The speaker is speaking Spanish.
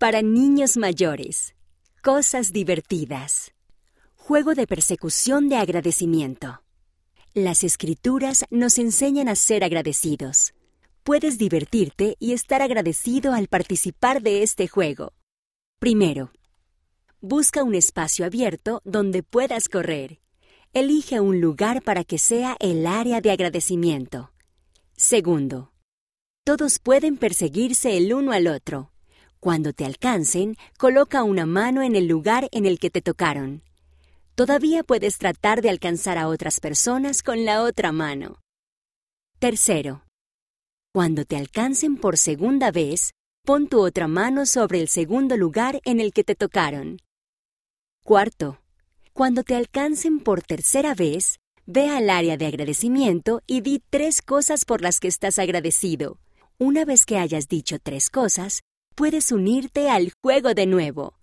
Para niños mayores. Cosas divertidas. Juego de persecución de agradecimiento. Las escrituras nos enseñan a ser agradecidos. Puedes divertirte y estar agradecido al participar de este juego. Primero, busca un espacio abierto donde puedas correr. Elige un lugar para que sea el área de agradecimiento. Segundo, todos pueden perseguirse el uno al otro. Cuando te alcancen, coloca una mano en el lugar en el que te tocaron. Todavía puedes tratar de alcanzar a otras personas con la otra mano. Tercero, cuando te alcancen por segunda vez, pon tu otra mano sobre el segundo lugar en el que te tocaron. Cuarto, cuando te alcancen por tercera vez, ve al área de agradecimiento y di tres cosas por las que estás agradecido. Una vez que hayas dicho tres cosas, puedes unirte al juego de nuevo.